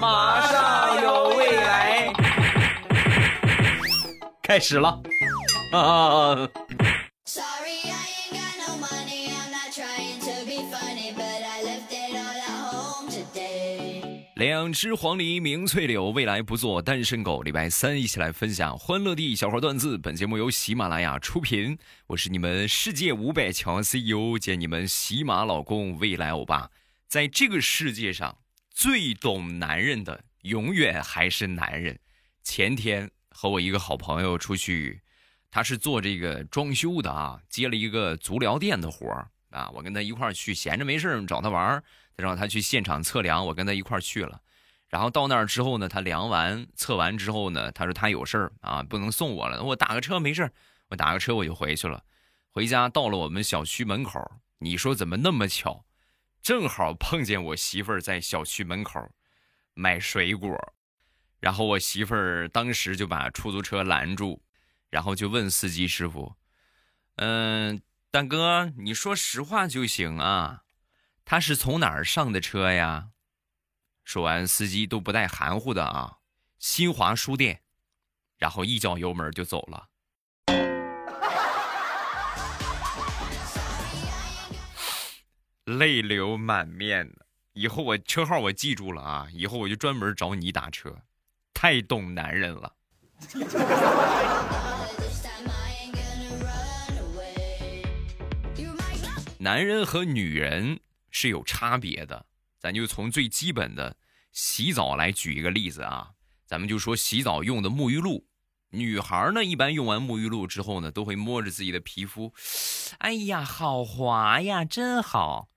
马上有未来，开始了。啊！两只黄鹂鸣翠柳，未来不做单身狗。礼拜三一起来分享欢乐地小花段子。本节目由喜马拉雅出品，我是你们世界五百强 CEO 兼你们喜马老公未来欧巴。在这个世界上，最懂男人的永远还是男人。前天和我一个好朋友出去，他是做这个装修的啊，接了一个足疗店的活啊，我跟他一块儿去，闲着没事找他玩儿。让他去现场测量，我跟他一块儿去了。然后到那儿之后呢，他量完测完之后呢，他说他有事儿啊，不能送我了。我打个车没事我打个车我就回去了。回家到了我们小区门口，你说怎么那么巧，正好碰见我媳妇儿在小区门口买水果。然后我媳妇儿当时就把出租车拦住，然后就问司机师傅：“嗯，大哥，你说实话就行啊。”他是从哪儿上的车呀？说完，司机都不带含糊的啊，新华书店，然后一脚油门就走了，泪流满面的。以后我车号我记住了啊，以后我就专门找你打车，太懂男人了。男人和女人。是有差别的，咱就从最基本的洗澡来举一个例子啊。咱们就说洗澡用的沐浴露，女孩呢一般用完沐浴露之后呢，都会摸着自己的皮肤，哎呀，好滑呀，真好。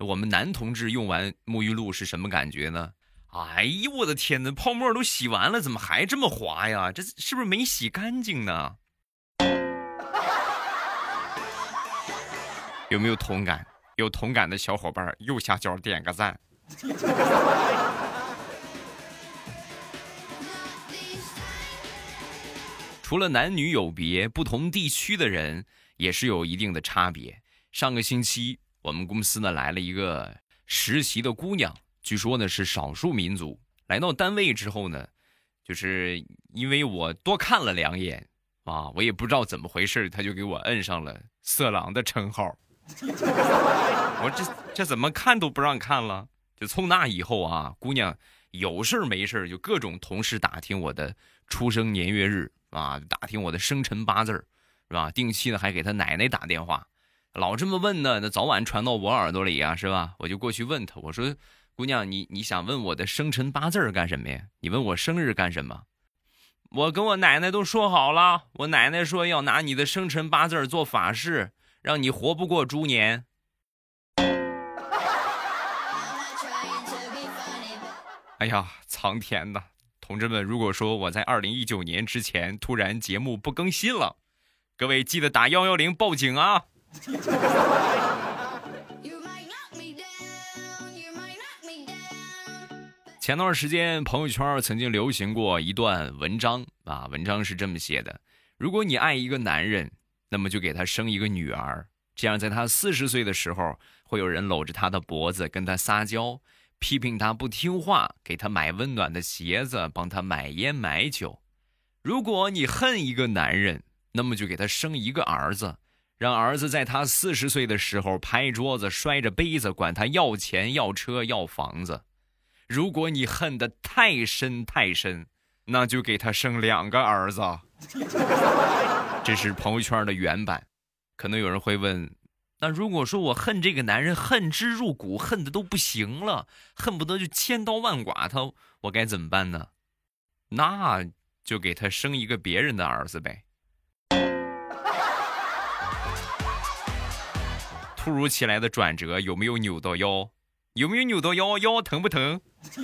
我们男同志用完沐浴露是什么感觉呢？哎呦，我的天哪，泡沫都洗完了，怎么还这么滑呀？这是不是没洗干净呢？有没有同感？有同感的小伙伴，右下角点个赞。除了男女有别，不同地区的人也是有一定的差别。上个星期，我们公司呢来了一个实习的姑娘，据说呢是少数民族。来到单位之后呢，就是因为我多看了两眼啊，我也不知道怎么回事，她就给我摁上了色狼的称号。我这这怎么看都不让看了。就从那以后啊，姑娘有事没事就各种同事打听我的出生年月日啊，打听我的生辰八字是吧？定期的还给她奶奶打电话，老这么问呢，那早晚传到我耳朵里啊，是吧？我就过去问她，我说：“姑娘，你你想问我的生辰八字干什么呀？你问我生日干什么？”我跟我奶奶都说好了，我奶奶说要拿你的生辰八字做法事。让你活不过猪年。哎呀，苍天呐！同志们，如果说我在二零一九年之前突然节目不更新了，各位记得打幺幺零报警啊！前段时间朋友圈曾经流行过一段文章啊，文章是这么写的：如果你爱一个男人。那么就给他生一个女儿，这样在他四十岁的时候，会有人搂着他的脖子跟他撒娇，批评他不听话，给他买温暖的鞋子，帮他买烟买酒。如果你恨一个男人，那么就给他生一个儿子，让儿子在他四十岁的时候拍桌子摔着杯子，管他要钱要车要房子。如果你恨得太深太深，那就给他生两个儿子。这是朋友圈的原版，可能有人会问：那如果说我恨这个男人，恨之入骨，恨的都不行了，恨不得就千刀万剐他，我该怎么办呢？那就给他生一个别人的儿子呗。突如其来的转折，有没有扭到腰？有没有扭到腰？腰疼不疼？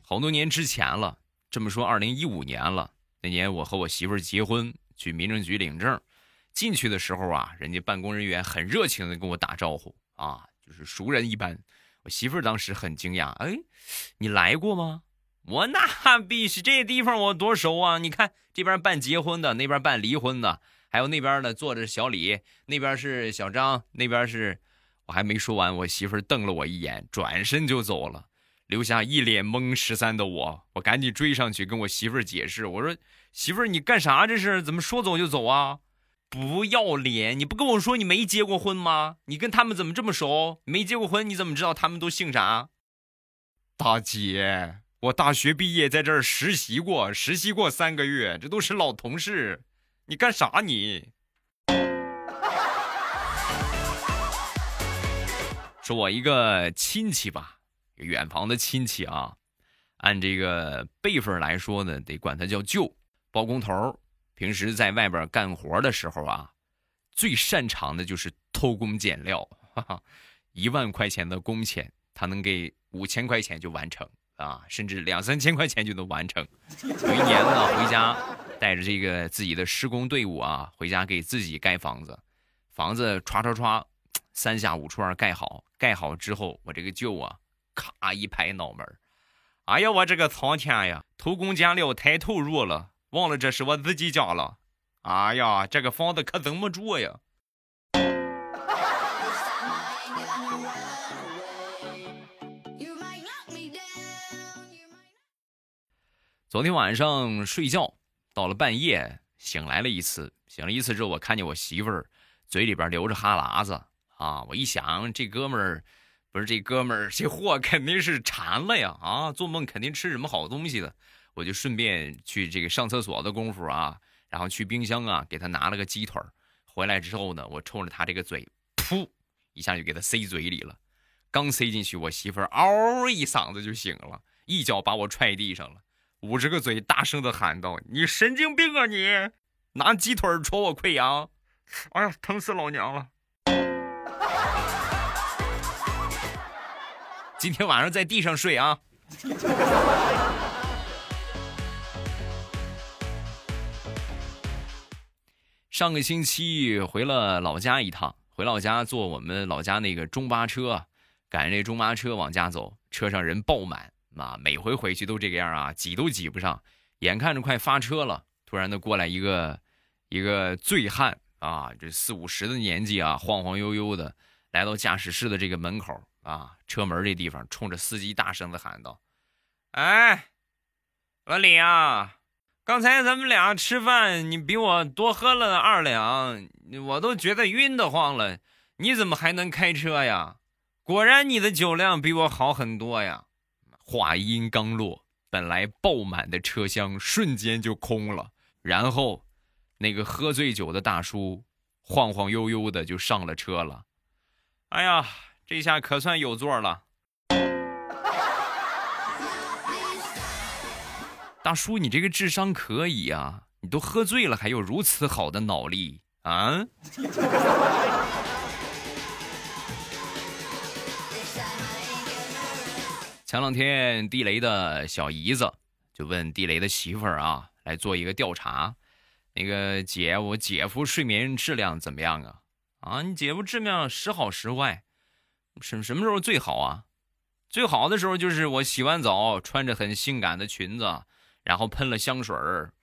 好多年之前了，这么说，二零一五年了。那年我和我媳妇儿结婚，去民政局领证，进去的时候啊，人家办公人员很热情的跟我打招呼啊，就是熟人一般。我媳妇儿当时很惊讶，哎，你来过吗？我那必须，这地方我多熟啊！你看这边办结婚的，那边办离婚的，还有那边呢坐着小李，那边是小张，那边是我还没说完，我媳妇瞪了我一眼，转身就走了，留下一脸懵十三的我。我赶紧追上去跟我媳妇解释，我说：“媳妇，你干啥这是？怎么说走就走啊？不要脸！你不跟我说你没结过婚吗？你跟他们怎么这么熟？没结过婚，你怎么知道他们都姓啥？”大姐，我大学毕业在这儿实习过，实习过三个月，这都是老同事。你干啥你？说我一个亲戚吧，远房的亲戚啊，按这个辈分来说呢，得管他叫舅，包工头。平时在外边干活的时候啊，最擅长的就是偷工减料。哈哈，一万块钱的工钱，他能给五千块钱就完成啊，甚至两三千块钱就能完成。有一年呢，回家带着这个自己的施工队伍啊，回家给自己盖房子，房子歘歘歘。三下五除二盖好，盖好之后，我这个舅啊，咔一拍脑门哎呀，我这个苍天呀，偷工减料太投入了，忘了这是我自己家了。哎呀，这个房子可怎么住呀？昨天晚上睡觉，到了半夜醒来了一次，醒了一次之后，我看见我媳妇儿嘴里边流着哈喇子。啊！我一想，这哥们儿不是这哥们儿，这货肯定是馋了呀！啊，做梦肯定吃什么好东西的。我就顺便去这个上厕所的功夫啊，然后去冰箱啊，给他拿了个鸡腿儿。回来之后呢，我冲着他这个嘴，噗一下就给他塞嘴里了。刚塞进去，我媳妇儿嗷一嗓子就醒了，一脚把我踹地上了，捂着个嘴大声的喊道：“你神经病啊你！拿鸡腿戳我溃疡！哎呀，疼死老娘了！”今天晚上在地上睡啊！上个星期回了老家一趟，回老家坐我们老家那个中巴车，赶上这中巴车往家走，车上人爆满啊！每回回去都这个样啊，挤都挤不上，眼看着快发车了，突然的过来一个一个醉汉啊，这四五十的年纪啊，晃晃悠悠的来到驾驶室的这个门口。啊，车门这地方，冲着司机大声的喊道：“哎，老李啊，刚才咱们俩吃饭，你比我多喝了二两，我都觉得晕得慌了。你怎么还能开车呀？果然你的酒量比我好很多呀！”话音刚落，本来爆满的车厢瞬间就空了，然后那个喝醉酒的大叔晃晃悠悠的就上了车了。哎呀！这下可算有座了，大叔，你这个智商可以啊！你都喝醉了，还有如此好的脑力啊！前两天地雷的小姨子就问地雷的媳妇儿啊，来做一个调查，那个姐，我姐夫睡眠质量怎么样啊？啊，你姐夫质量时好时坏。什什么时候最好啊？最好的时候就是我洗完澡，穿着很性感的裙子，然后喷了香水儿，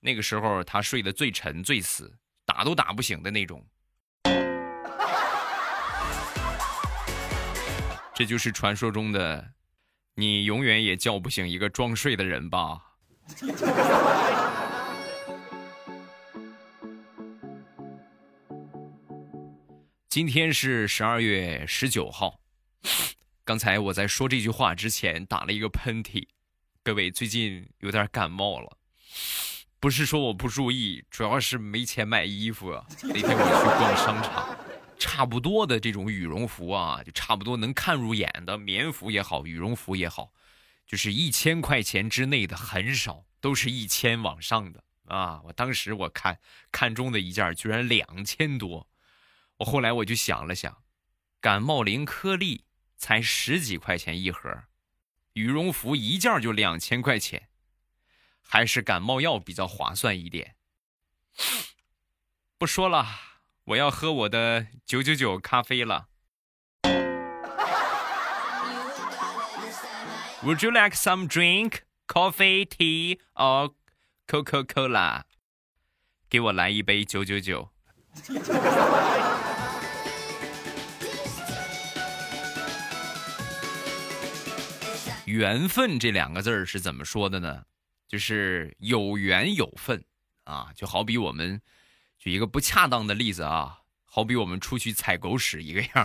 那个时候他睡得最沉最死，打都打不醒的那种。这就是传说中的，你永远也叫不醒一个装睡的人吧。今天是十二月十九号，刚才我在说这句话之前打了一个喷嚏，各位最近有点感冒了，不是说我不注意，主要是没钱买衣服啊。那天我去逛商场，差不多的这种羽绒服啊，就差不多能看入眼的棉服也好，羽绒服也好，就是一千块钱之内的很少，都是一千往上的啊。我当时我看看中的一件居然两千多。我后来我就想了想，感冒灵颗粒才十几块钱一盒，羽绒服一件就两千块钱，还是感冒药比较划算一点。不说了，我要喝我的九九九咖啡了。Would you like some drink, coffee, tea, or Coca Cola？给我来一杯九九九。缘分这两个字儿是怎么说的呢？就是有缘有份啊，就好比我们举一个不恰当的例子啊，好比我们出去踩狗屎一个样儿，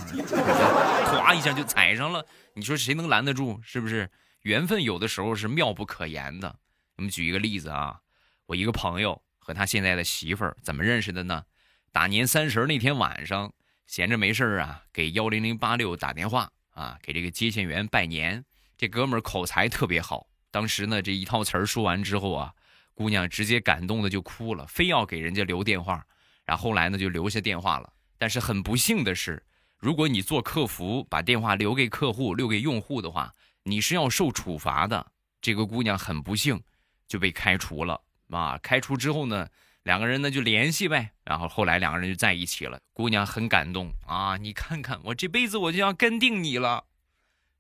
咵一下就踩上了，你说谁能拦得住？是不是？缘分有的时候是妙不可言的。我们举一个例子啊，我一个朋友和他现在的媳妇儿怎么认识的呢？大年三十那天晚上，闲着没事儿啊，给幺零零八六打电话啊，给这个接线员拜年。这哥们儿口才特别好，当时呢这一套词儿说完之后啊，姑娘直接感动的就哭了，非要给人家留电话。然后后来呢就留下电话了。但是很不幸的是，如果你做客服把电话留给客户、留给用户的话，你是要受处罚的。这个姑娘很不幸就被开除了啊！开除之后呢，两个人呢就联系呗。然后后来两个人就在一起了。姑娘很感动啊！你看看我这辈子我就要跟定你了，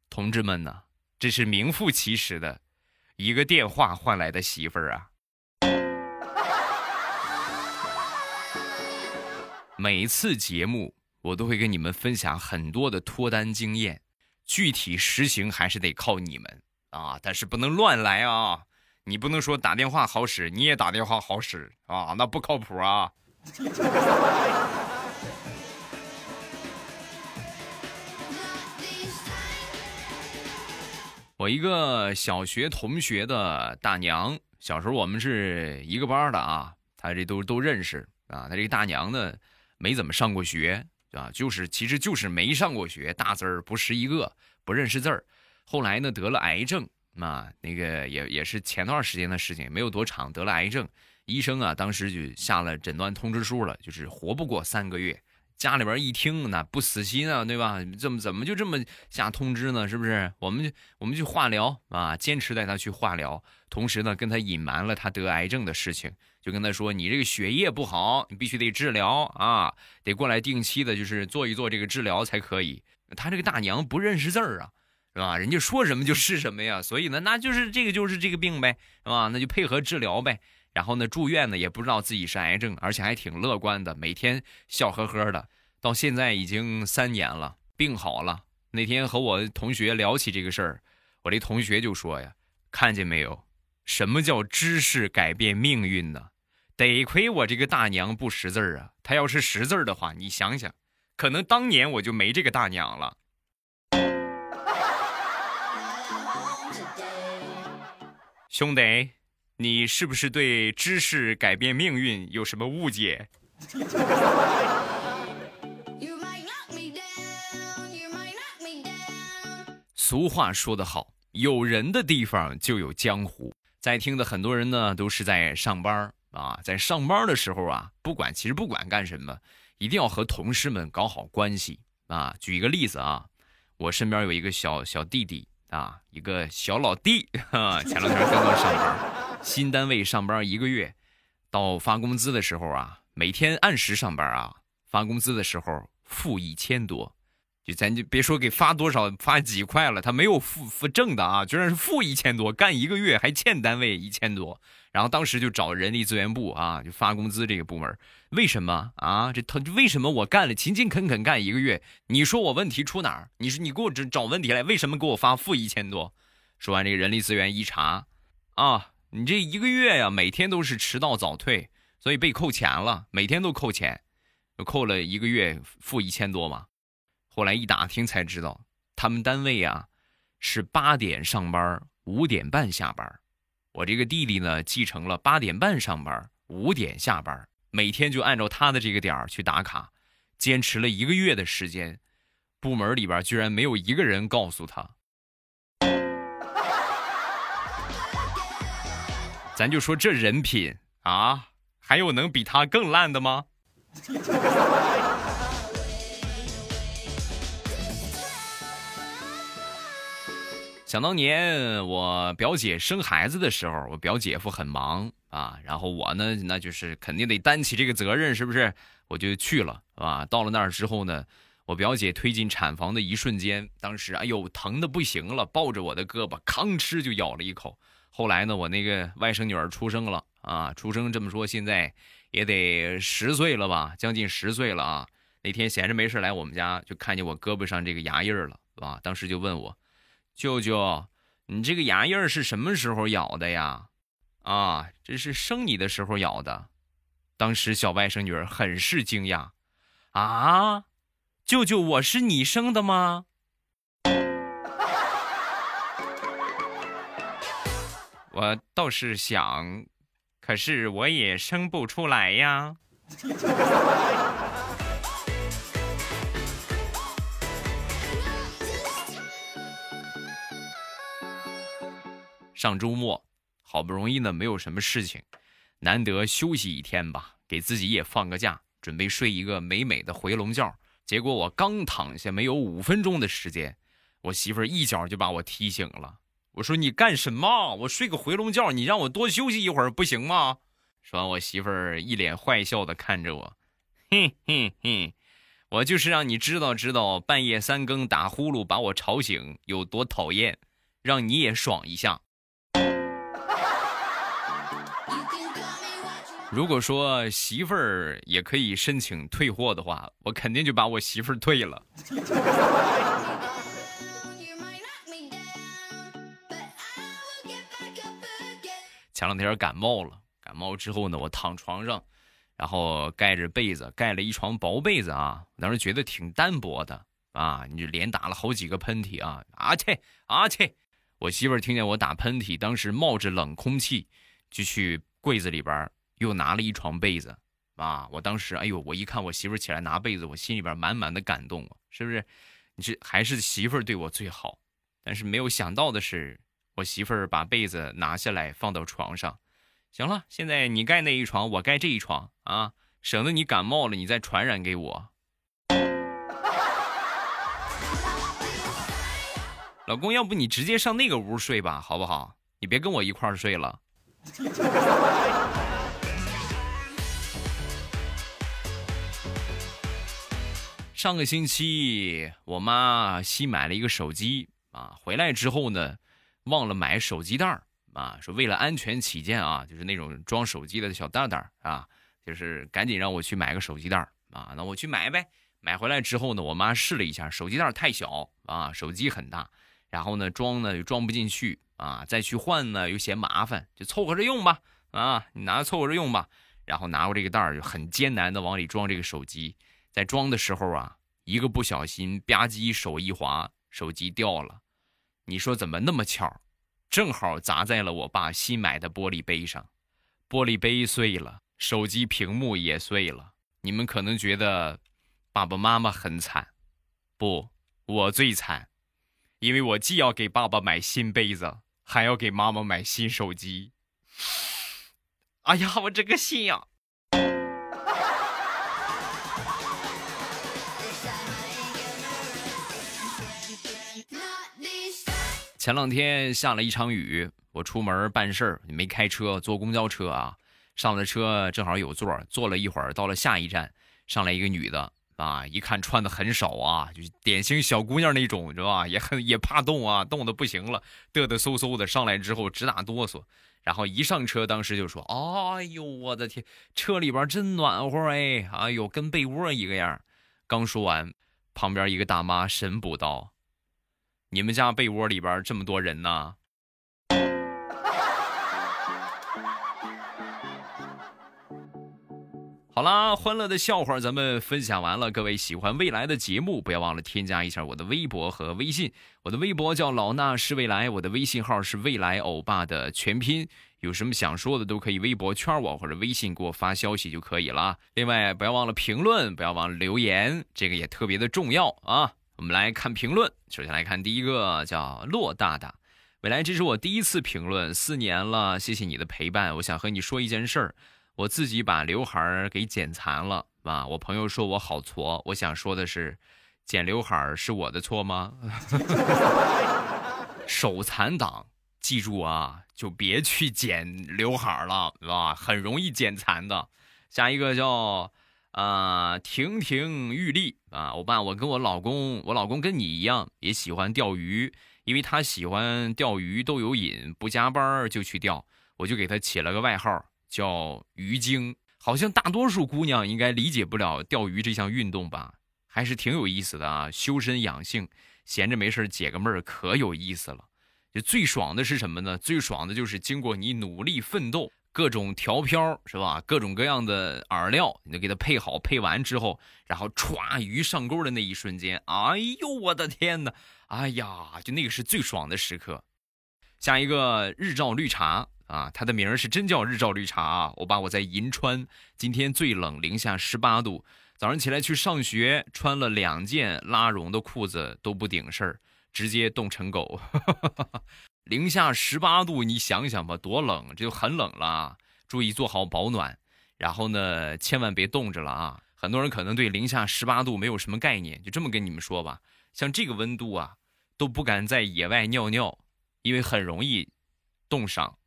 同志们呢？这是名副其实的，一个电话换来的媳妇儿啊！每次节目我都会跟你们分享很多的脱单经验，具体实行还是得靠你们啊！但是不能乱来啊！你不能说打电话好使，你也打电话好使啊，那不靠谱啊！我一个小学同学的大娘，小时候我们是一个班的啊，他这都都认识啊。他这个大娘呢，没怎么上过学啊，就是其实就是没上过学，大字儿不识一个，不认识字儿。后来呢，得了癌症啊，那个也也是前段时间的事情，没有多长，得了癌症，医生啊当时就下了诊断通知书了，就是活不过三个月。家里边一听，那不死心啊，对吧？怎么怎么就这么下通知呢？是不是？我们就我们去化疗啊，坚持带他去化疗，同时呢，跟他隐瞒了他得癌症的事情，就跟他说：“你这个血液不好，你必须得治疗啊，得过来定期的，就是做一做这个治疗才可以。”他这个大娘不认识字儿啊，是吧？人家说什么就是什么呀，所以呢，那就是这个就是这个病呗，是吧？那就配合治疗呗。然后呢，住院呢也不知道自己是癌症，而且还挺乐观的，每天笑呵呵的。到现在已经三年了，病好了。那天和我同学聊起这个事儿，我这同学就说呀：“看见没有，什么叫知识改变命运呢？得亏我这个大娘不识字儿啊！她要是识字儿的话，你想想，可能当年我就没这个大娘了。”兄弟。你是不是对知识改变命运有什么误解？俗话说得好，有人的地方就有江湖。在听的很多人呢，都是在上班啊，在上班的时候啊，不管其实不管干什么，一定要和同事们搞好关系啊。举一个例子啊，我身边有一个小小弟弟啊，一个小老弟，前两天刚刚上班。新单位上班一个月，到发工资的时候啊，每天按时上班啊，发工资的时候负一千多，就咱就别说给发多少，发几块了，他没有负负正的啊，居然是负一千多，干一个月还欠单位一千多，然后当时就找人力资源部啊，就发工资这个部门，为什么啊？这他为什么我干了勤勤恳恳干一个月，你说我问题出哪儿？你说你给我找找问题来，为什么给我发负一千多？说完这个人力资源一查，啊。你这一个月呀，每天都是迟到早退，所以被扣钱了，每天都扣钱，扣了一个月，负一千多嘛。后来一打听才知道，他们单位啊是八点上班，五点半下班。我这个弟弟呢，继承了八点半上班，五点下班，每天就按照他的这个点儿去打卡，坚持了一个月的时间，部门里边居然没有一个人告诉他。咱就说这人品啊，还有能比他更烂的吗？想当年我表姐生孩子的时候，我表姐夫很忙啊，然后我呢，那就是肯定得担起这个责任，是不是？我就去了，啊，到了那儿之后呢，我表姐推进产房的一瞬间，当时哎呦疼的不行了，抱着我的胳膊，吭哧就咬了一口。后来呢，我那个外甥女儿出生了啊，出生这么说，现在也得十岁了吧，将近十岁了啊。那天闲着没事来我们家，就看见我胳膊上这个牙印了，啊，当时就问我，舅舅，你这个牙印是什么时候咬的呀？啊，这是生你的时候咬的。当时小外甥女儿很是惊讶，啊，舅舅，我是你生的吗？我倒是想，可是我也生不出来呀。上周末，好不容易呢，没有什么事情，难得休息一天吧，给自己也放个假，准备睡一个美美的回笼觉。结果我刚躺下没有五分钟的时间，我媳妇儿一脚就把我踢醒了。我说你干什么？我睡个回笼觉，你让我多休息一会儿不行吗？说完，我媳妇儿一脸坏笑的看着我，哼哼哼，我就是让你知道知道，半夜三更打呼噜把我吵醒有多讨厌，让你也爽一下。如果说媳妇儿也可以申请退货的话，我肯定就把我媳妇儿退了。前两天感冒了，感冒之后呢，我躺床上，然后盖着被子，盖了一床薄被子啊，当时觉得挺单薄的啊，你就连打了好几个喷嚏啊，啊切啊切，我媳妇儿听见我打喷嚏，当时冒着冷空气就去柜子里边。又拿了一床被子，啊！我当时，哎呦，我一看我媳妇起来拿被子，我心里边满满的感动，是不是？你这还是媳妇儿对我最好，但是没有想到的是，我媳妇儿把被子拿下来放到床上，行了，现在你盖那一床，我盖这一床啊，省得你感冒了，你再传染给我。老公，要不你直接上那个屋睡吧，好不好？你别跟我一块儿睡了。上个星期，我妈新买了一个手机啊，回来之后呢，忘了买手机袋儿啊，说为了安全起见啊，就是那种装手机的小袋袋儿啊，就是赶紧让我去买个手机袋儿啊，那我去买呗。买回来之后呢，我妈试了一下，手机袋太小啊，手机很大，然后呢装呢又装不进去啊，再去换呢又嫌麻烦，就凑合着用吧啊，你拿凑合着用吧。然后拿过这个袋儿，就很艰难的往里装这个手机。在装的时候啊，一个不小心吧唧手一滑，手机掉了。你说怎么那么巧，正好砸在了我爸新买的玻璃杯上，玻璃杯碎了，手机屏幕也碎了。你们可能觉得爸爸妈妈很惨，不，我最惨，因为我既要给爸爸买新杯子，还要给妈妈买新手机。哎呀，我这个心呀！前两天下了一场雨，我出门办事儿没开车，坐公交车啊。上了车正好有座，坐了一会儿，到了下一站，上来一个女的啊，一看穿的很少啊，就是典型小姑娘那种，知道吧？也很也怕冻啊，冻的不行了，嘚嘚嗖嗖的上来之后直打哆嗦，然后一上车，当时就说：“哎呦，我的天，车里边真暖和哎，哎呦，跟被窝一个样。”刚说完，旁边一个大妈神补刀。你们家被窝里边这么多人呢？好啦，欢乐的笑话咱们分享完了。各位喜欢未来的节目，不要忘了添加一下我的微博和微信。我的微博叫老衲是未来，我的微信号是未来欧巴的全拼。有什么想说的，都可以微博圈我或者微信给我发消息就可以了。另外，不要忘了评论，不要忘了留言，这个也特别的重要啊。我们来看评论，首先来看第一个，叫骆大大。未来，这是我第一次评论，四年了，谢谢你的陪伴。我想和你说一件事儿，我自己把刘海儿给剪残了啊。我朋友说我好挫，我想说的是，剪刘海儿是我的错吗？手残党，记住啊，就别去剪刘海儿了，是吧？很容易剪残的。下一个叫。啊，亭亭玉立啊！我爸，我跟我老公，我老公跟你一样，也喜欢钓鱼，因为他喜欢钓鱼，都有瘾，不加班就去钓，我就给他起了个外号叫鱼精。好像大多数姑娘应该理解不了钓鱼这项运动吧？还是挺有意思的啊，修身养性，闲着没事解个闷儿，可有意思了。就最爽的是什么呢？最爽的就是经过你努力奋斗，各种调漂是吧？各种各样的饵料，你都给它配好，配完之后，然后歘鱼上钩的那一瞬间，哎呦我的天哪！哎呀，就那个是最爽的时刻。下一个日照绿茶啊，它的名儿是真叫日照绿茶啊。我把我在银川，今天最冷，零下十八度，早上起来去上学，穿了两件拉绒的裤子都不顶事儿。直接冻成狗，零下十八度，你想想吧，多冷，这就很冷了。注意做好保暖，然后呢，千万别冻着了啊！很多人可能对零下十八度没有什么概念，就这么跟你们说吧，像这个温度啊，都不敢在野外尿尿，因为很容易冻伤。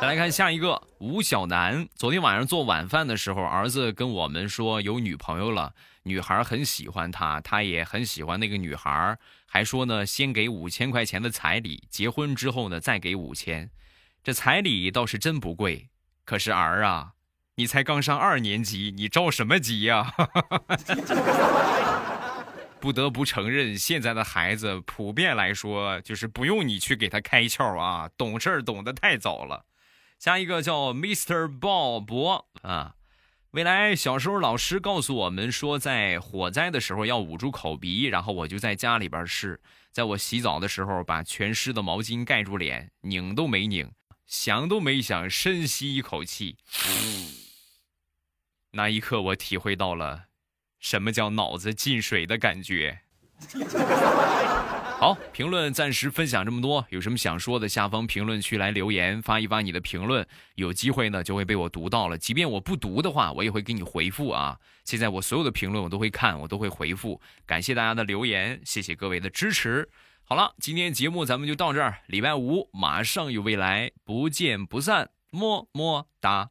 再来看下一个，吴小楠，昨天晚上做晚饭的时候，儿子跟我们说有女朋友了。女孩很喜欢他，他也很喜欢那个女孩，还说呢，先给五千块钱的彩礼，结婚之后呢再给五千。这彩礼倒是真不贵，可是儿啊，你才刚上二年级，你着什么急呀？不得不承认，现在的孩子普遍来说，就是不用你去给他开窍啊，懂事儿懂得太早了。下一个叫 Mr. 鲍勃啊。未来小时候，老师告诉我们说，在火灾的时候要捂住口鼻，然后我就在家里边试，在我洗澡的时候，把全湿的毛巾盖住脸，拧都没拧，想都没想，深吸一口气，那一刻我体会到了什么叫脑子进水的感觉。好，评论暂时分享这么多，有什么想说的，下方评论区来留言，发一发你的评论，有机会呢就会被我读到了。即便我不读的话，我也会给你回复啊。现在我所有的评论我都会看，我都会回复。感谢大家的留言，谢谢各位的支持。好了，今天节目咱们就到这儿，礼拜五马上有未来，不见不散，么么哒。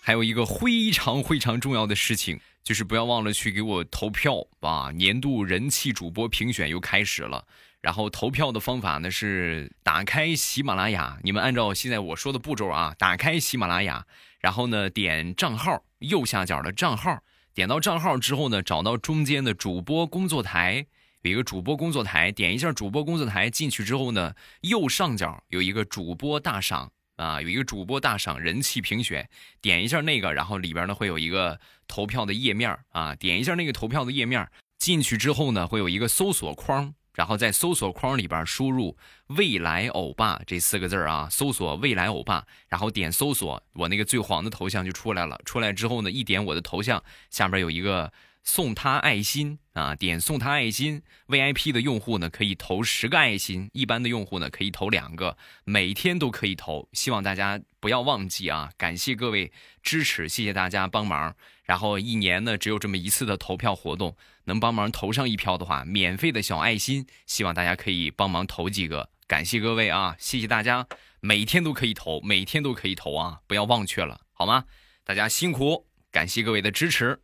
还有一个非常非常重要的事情。就是不要忘了去给我投票啊！年度人气主播评选又开始了。然后投票的方法呢是打开喜马拉雅，你们按照现在我说的步骤啊，打开喜马拉雅，然后呢点账号右下角的账号，点到账号之后呢，找到中间的主播工作台，有一个主播工作台，点一下主播工作台进去之后呢，右上角有一个主播大赏。啊，有一个主播大赏人气评选，点一下那个，然后里边呢会有一个投票的页面啊，点一下那个投票的页面，进去之后呢会有一个搜索框，然后在搜索框里边输入“未来欧巴”这四个字啊，搜索“未来欧巴”，然后点搜索，我那个最黄的头像就出来了。出来之后呢，一点我的头像下边有一个。送他爱心啊！点送他爱心，VIP 的用户呢可以投十个爱心，一般的用户呢可以投两个，每天都可以投。希望大家不要忘记啊！感谢各位支持，谢谢大家帮忙。然后一年呢只有这么一次的投票活动，能帮忙投上一票的话，免费的小爱心，希望大家可以帮忙投几个。感谢各位啊！谢谢大家，每天都可以投，每天都可以投啊！不要忘却了，好吗？大家辛苦，感谢各位的支持，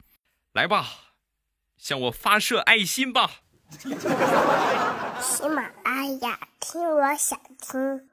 来吧。向我发射爱心吧！喜马拉雅，听我想听。